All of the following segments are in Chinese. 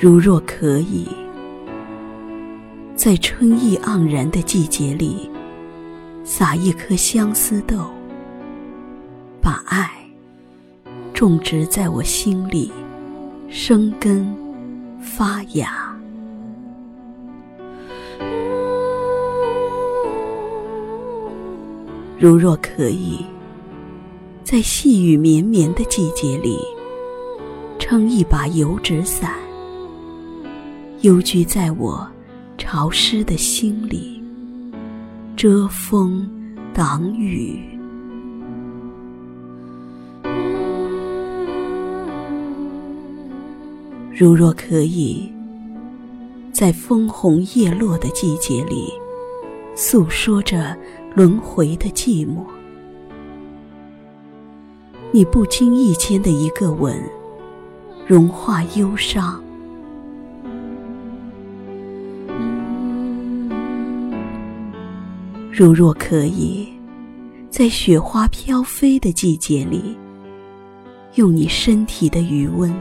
如若可以，在春意盎然的季节里，撒一颗相思豆，把爱种植在我心里，生根发芽。如若可以，在细雨绵绵的季节里，撑一把油纸伞，幽居在我潮湿的心里，遮风挡雨。如若可以，在枫红叶落的季节里，诉说着。轮回的寂寞，你不经意间的一个吻，融化忧伤。如若可以，在雪花飘飞的季节里，用你身体的余温，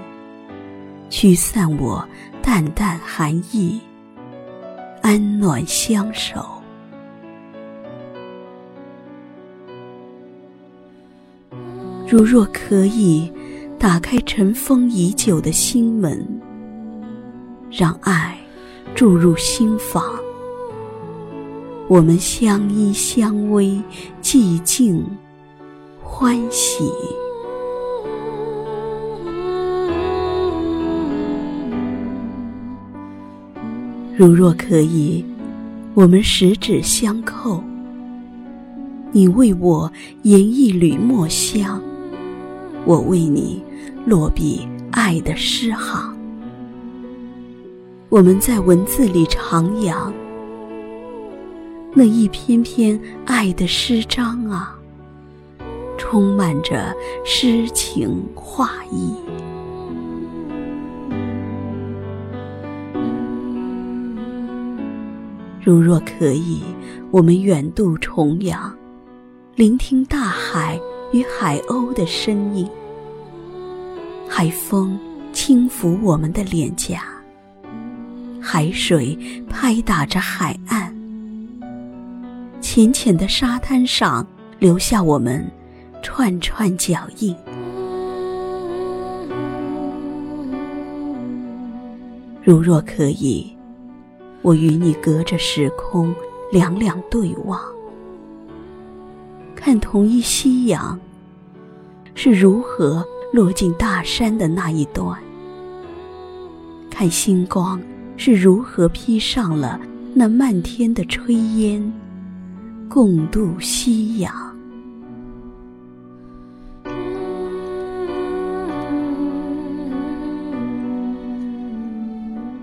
驱散我淡淡寒意，安暖相守。如若可以，打开尘封已久的心门，让爱注入心房，我们相依相偎，寂静欢喜。如若可以，我们十指相扣，你为我研一缕墨香。我为你落笔爱的诗行，我们在文字里徜徉，那一篇篇爱的诗章啊，充满着诗情画意。如若可以，我们远渡重洋，聆听大海。与海鸥的声音，海风轻抚我们的脸颊，海水拍打着海岸，浅浅的沙滩上留下我们串串脚印。如若可以，我与你隔着时空两两对望。看同一夕阳是如何落进大山的那一端，看星光是如何披上了那漫天的炊烟，共度夕阳。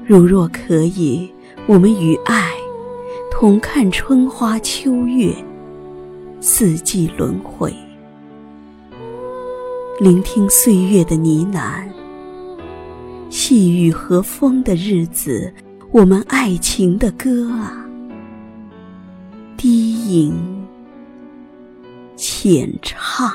如若可以，我们与爱同看春花秋月。四季轮回，聆听岁月的呢喃，细雨和风的日子，我们爱情的歌啊，低吟浅唱。